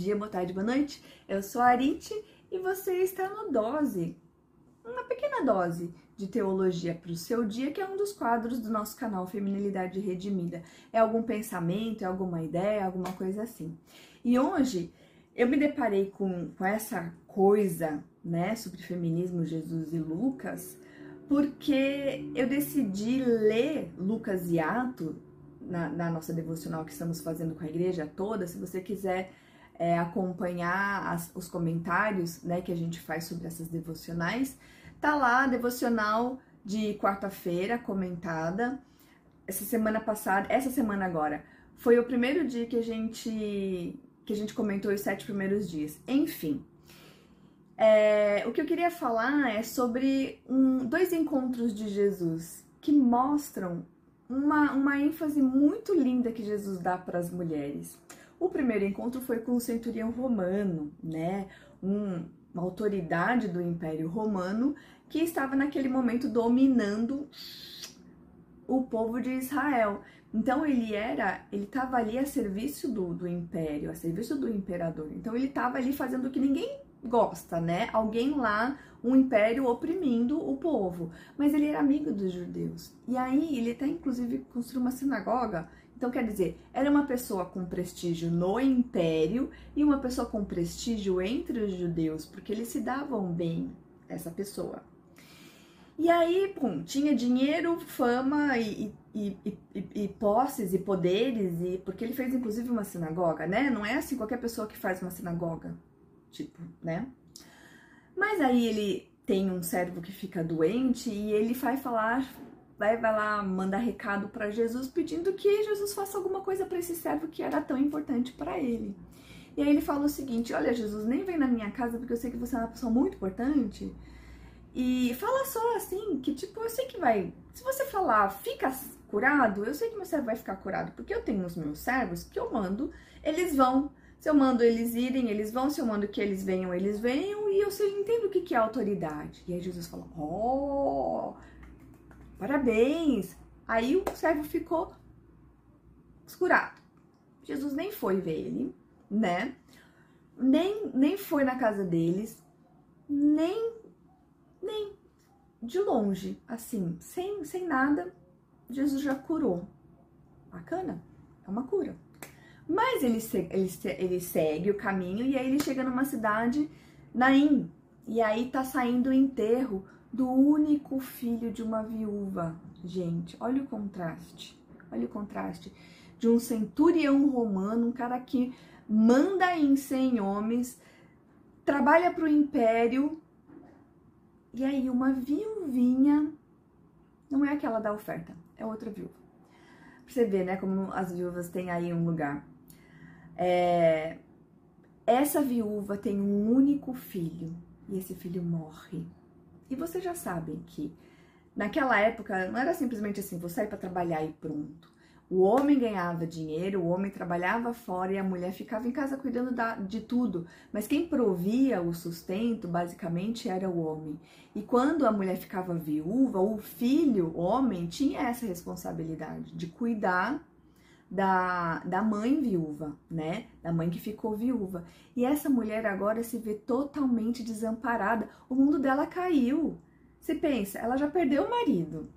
dia, boa tarde, boa noite. Eu sou a Arite e você está no Dose, uma pequena dose de teologia para o seu dia, que é um dos quadros do nosso canal Feminilidade Redimida. É algum pensamento, é alguma ideia, alguma coisa assim. E hoje eu me deparei com, com essa coisa, né, sobre feminismo, Jesus e Lucas, porque eu decidi ler Lucas e Atos na, na, nossa devocional que estamos fazendo com a igreja toda. Se você quiser é, acompanhar as, os comentários né, que a gente faz sobre essas devocionais, tá lá a devocional de quarta-feira comentada. Essa semana passada, essa semana agora, foi o primeiro dia que a gente que a gente comentou os sete primeiros dias. Enfim, é, o que eu queria falar é sobre um, dois encontros de Jesus que mostram uma, uma ênfase muito linda que Jesus dá para as mulheres. O primeiro encontro foi com o centurião romano, né? Um, uma autoridade do Império Romano que estava naquele momento dominando o povo de Israel. Então ele era, ele estava ali a serviço do, do império, a serviço do imperador. Então ele estava ali fazendo o que ninguém gosta, né? Alguém lá, um império oprimindo o povo. Mas ele era amigo dos judeus. E aí ele até inclusive construiu uma sinagoga. Então quer dizer, era uma pessoa com prestígio no império e uma pessoa com prestígio entre os judeus, porque eles se davam bem, essa pessoa. E aí, pum, tinha dinheiro, fama e, e, e, e, posses e poderes, e porque ele fez inclusive uma sinagoga, né? Não é assim qualquer pessoa que faz uma sinagoga tipo, né? Mas aí ele tem um servo que fica doente e ele vai falar, vai, vai lá mandar recado para Jesus pedindo que Jesus faça alguma coisa para esse servo que era tão importante para ele. E aí ele fala o seguinte: Olha, Jesus, nem vem na minha casa porque eu sei que você é uma pessoa muito importante. E fala só assim, que tipo, eu sei que vai. Se você falar, fica curado, eu sei que meu servo vai ficar curado, porque eu tenho os meus servos que eu mando, eles vão se eu mando eles irem, eles vão. Se eu mando que eles venham, eles venham. E eu sei, entendo o que é autoridade. E aí Jesus falou: Oh, parabéns. Aí o servo ficou escurado. Jesus nem foi ver ele, né? Nem, nem foi na casa deles, nem, nem de longe, assim, sem, sem nada, Jesus já curou. Bacana? É uma cura. Mas ele, ele, ele segue o caminho e aí ele chega numa cidade, Naim. E aí tá saindo o enterro do único filho de uma viúva. Gente, olha o contraste. Olha o contraste de um centurião romano, um cara que manda em 100 homens, trabalha para o império. E aí uma viuvinha, não é aquela da oferta, é outra viúva. Pra você ver, né, como as viúvas têm aí um lugar. É, essa viúva tem um único filho e esse filho morre. E vocês já sabem que naquela época não era simplesmente assim, vou sair para trabalhar e pronto. O homem ganhava dinheiro, o homem trabalhava fora e a mulher ficava em casa cuidando da, de tudo. Mas quem provia o sustento, basicamente, era o homem. E quando a mulher ficava viúva, o filho, o homem, tinha essa responsabilidade de cuidar da, da mãe viúva, né? Da mãe que ficou viúva. E essa mulher agora se vê totalmente desamparada. O mundo dela caiu. Você pensa, ela já perdeu o marido,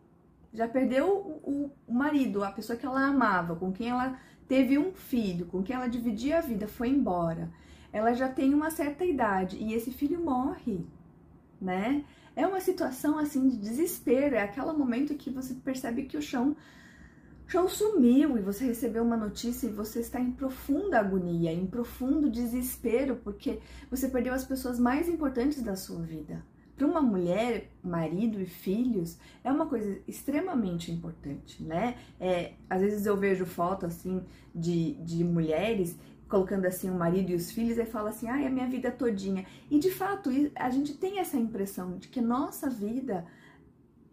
já perdeu o, o, marido, a pessoa que ela amava, com quem ela teve um filho, com quem ela dividia a vida, foi embora. Ela já tem uma certa idade e esse filho morre, né? É uma situação assim de desespero, é aquele momento que você percebe que o chão chão sumiu e você recebeu uma notícia e você está em profunda agonia, em profundo desespero, porque você perdeu as pessoas mais importantes da sua vida. Para uma mulher, marido e filhos, é uma coisa extremamente importante, né? É, às vezes eu vejo foto assim de, de mulheres colocando assim o marido e os filhos e fala assim, ai, a minha vida todinha. E de fato, a gente tem essa impressão de que nossa vida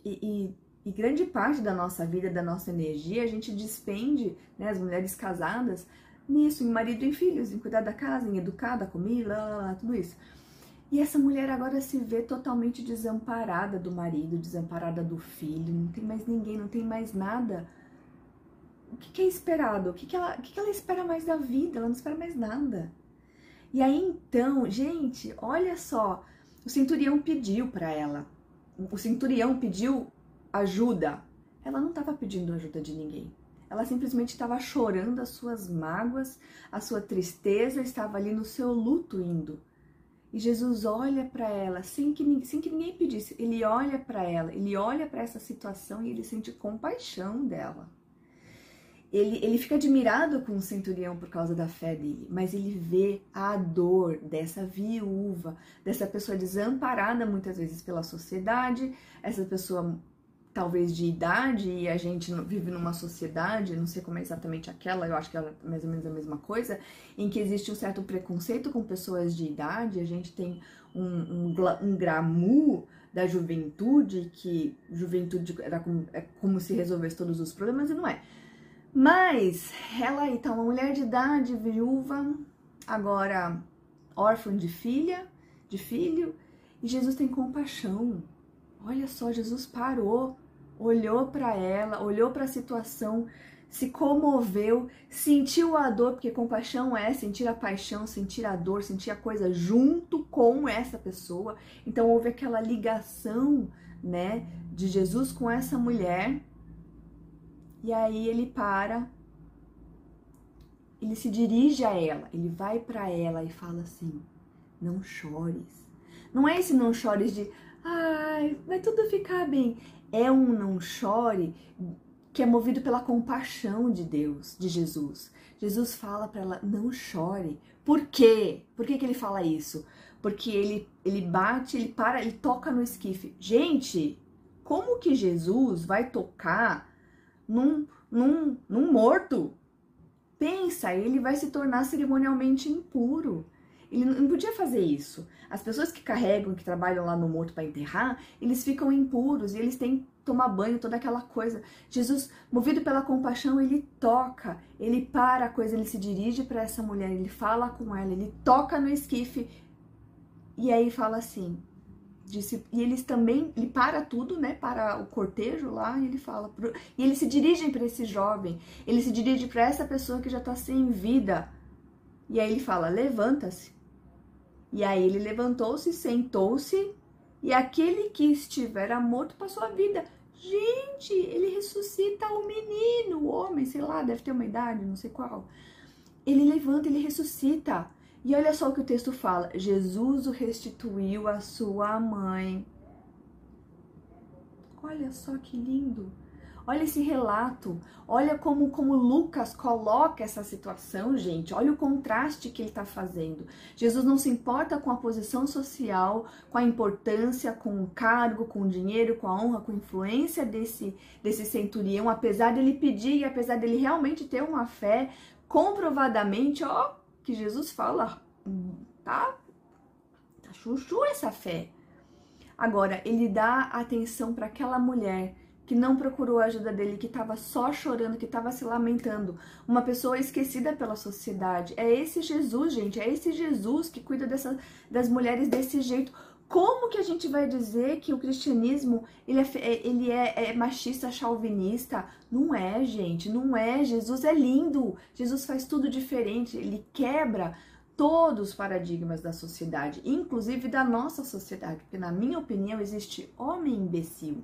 e, e e grande parte da nossa vida, da nossa energia, a gente despende, né, as mulheres casadas, nisso, em marido e filhos, em cuidar da casa, em educar, da comida, lá, lá, lá, tudo isso. E essa mulher agora se vê totalmente desamparada do marido, desamparada do filho, não tem mais ninguém, não tem mais nada. O que, é esperado? O, que, que, ela, o que ela espera mais da vida? Ela não espera mais nada. E aí então, gente, olha só, o centurião pediu para ela, o centurião pediu ajuda. Ela não estava pedindo ajuda de ninguém. Ela simplesmente estava chorando as suas mágoas, a sua tristeza, estava ali no seu luto indo. E Jesus olha para ela sem que, sem que ninguém pedisse. Ele olha para ela, ele olha para essa situação e ele sente compaixão dela. Ele, ele fica admirado com o centurião por causa da fé dele, mas ele vê a dor dessa viúva, dessa pessoa desamparada muitas vezes pela sociedade, essa pessoa talvez de idade e a gente vive numa sociedade, não sei como é exatamente aquela, eu acho que é mais ou menos a mesma coisa, em que existe um certo preconceito com pessoas de idade, a gente tem um, um, um glamour da juventude, que juventude era como, é como se resolvesse todos os problemas, e não é. Mas ela tá uma mulher de idade, viúva, agora órfã de filha, de filho, e Jesus tem compaixão. Olha só, Jesus parou, olhou para ela, olhou para a situação, se comoveu, sentiu a dor, porque compaixão é sentir a paixão, sentir a dor, sentir a coisa junto com essa pessoa. Então houve aquela ligação, né, de Jesus com essa mulher. E aí ele para, ele se dirige a ela, ele vai para ela e fala assim: "Não chores". Não é esse não chores de ai, vai tudo ficar bem. É um não chore que é movido pela compaixão de Deus, de Jesus. Jesus fala para ela, não chore. Por quê? Por que, que ele fala isso? Porque ele, ele bate, ele para, ele toca no esquife. Gente, como que Jesus vai tocar num, num, num morto? Pensa, ele vai se tornar cerimonialmente impuro. Ele não podia fazer isso. As pessoas que carregam, que trabalham lá no morto para enterrar, eles ficam impuros e eles têm que tomar banho, toda aquela coisa. Jesus, movido pela compaixão, ele toca, ele para a coisa, ele se dirige para essa mulher, ele fala com ela, ele toca no esquife e aí fala assim: Disse, e eles também, ele para tudo, né, para o cortejo lá, e ele fala, pro, e eles se dirigem para esse jovem, ele se dirige para essa pessoa que já está sem vida, e aí ele fala, levanta-se, e aí ele levantou-se, sentou-se, e aquele que estivera morto passou a vida. Gente, ele ressuscita o menino, o homem, sei lá, deve ter uma idade, não sei qual. Ele levanta, ele ressuscita. E olha só o que o texto fala: Jesus o restituiu à sua mãe. Olha só que lindo. Olha esse relato, olha como, como Lucas coloca essa situação, gente. Olha o contraste que ele está fazendo. Jesus não se importa com a posição social, com a importância, com o cargo, com o dinheiro, com a honra, com a influência desse, desse centurião, apesar dele pedir apesar dele realmente ter uma fé, comprovadamente, ó, que Jesus fala, tá? Tá chuchu essa fé. Agora, ele dá atenção para aquela mulher que não procurou a ajuda dele, que estava só chorando, que estava se lamentando. Uma pessoa esquecida pela sociedade. É esse Jesus, gente, é esse Jesus que cuida dessa, das mulheres desse jeito. Como que a gente vai dizer que o cristianismo ele é, é, ele é, é machista, chauvinista? Não é, gente, não é. Jesus é lindo. Jesus faz tudo diferente. Ele quebra todos os paradigmas da sociedade, inclusive da nossa sociedade, porque na minha opinião existe homem imbecil.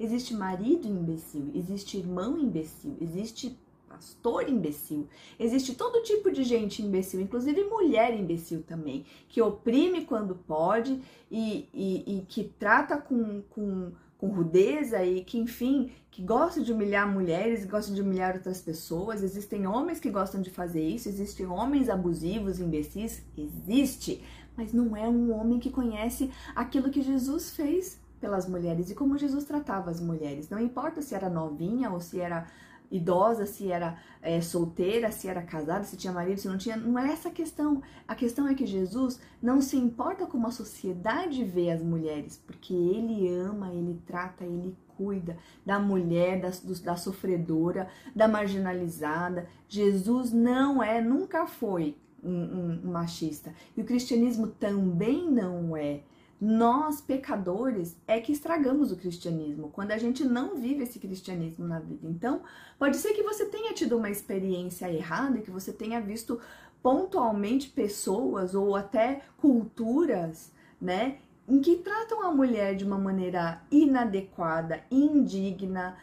Existe marido imbecil, existe irmão imbecil, existe pastor imbecil, existe todo tipo de gente imbecil, inclusive mulher imbecil também, que oprime quando pode e, e, e que trata com, com, com rudeza e que, enfim, que gosta de humilhar mulheres, gosta de humilhar outras pessoas. Existem homens que gostam de fazer isso, existem homens abusivos, imbecis, existe, mas não é um homem que conhece aquilo que Jesus fez pelas mulheres e como Jesus tratava as mulheres. Não importa se era novinha ou se era idosa, se era é, solteira, se era casada, se tinha marido, se não tinha. Não é essa a questão. A questão é que Jesus não se importa como a sociedade vê as mulheres, porque ele ama, ele trata, ele cuida da mulher, da, da sofredora, da marginalizada. Jesus não é, nunca foi um, um, um machista. E o cristianismo também não é. Nós, pecadores, é que estragamos o cristianismo, quando a gente não vive esse cristianismo na vida. Então, pode ser que você tenha tido uma experiência errada que você tenha visto pontualmente pessoas ou até culturas, né, em que tratam a mulher de uma maneira inadequada, indigna,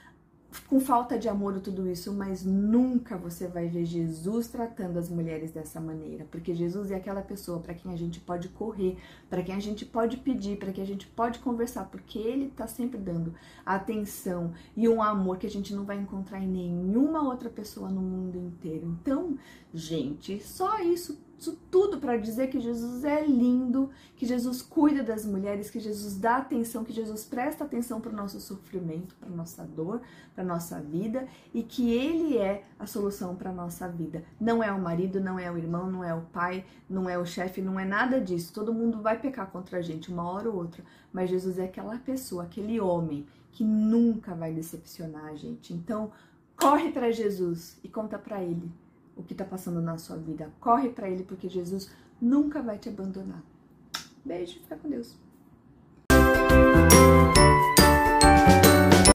com falta de amor e tudo isso, mas nunca você vai ver Jesus tratando as mulheres dessa maneira, porque Jesus é aquela pessoa para quem a gente pode correr, para quem a gente pode pedir, para quem a gente pode conversar, porque ele tá sempre dando atenção e um amor que a gente não vai encontrar em nenhuma outra pessoa no mundo inteiro. Então, gente, só isso isso tudo para dizer que Jesus é lindo, que Jesus cuida das mulheres, que Jesus dá atenção, que Jesus presta atenção para o nosso sofrimento, para nossa dor, para nossa vida e que Ele é a solução para nossa vida. Não é o marido, não é o irmão, não é o pai, não é o chefe, não é nada disso. Todo mundo vai pecar contra a gente uma hora ou outra, mas Jesus é aquela pessoa, aquele homem que nunca vai decepcionar a gente. Então, corre para Jesus e conta para Ele o que está passando na sua vida. Corre para Ele, porque Jesus nunca vai te abandonar. Beijo, fica com Deus.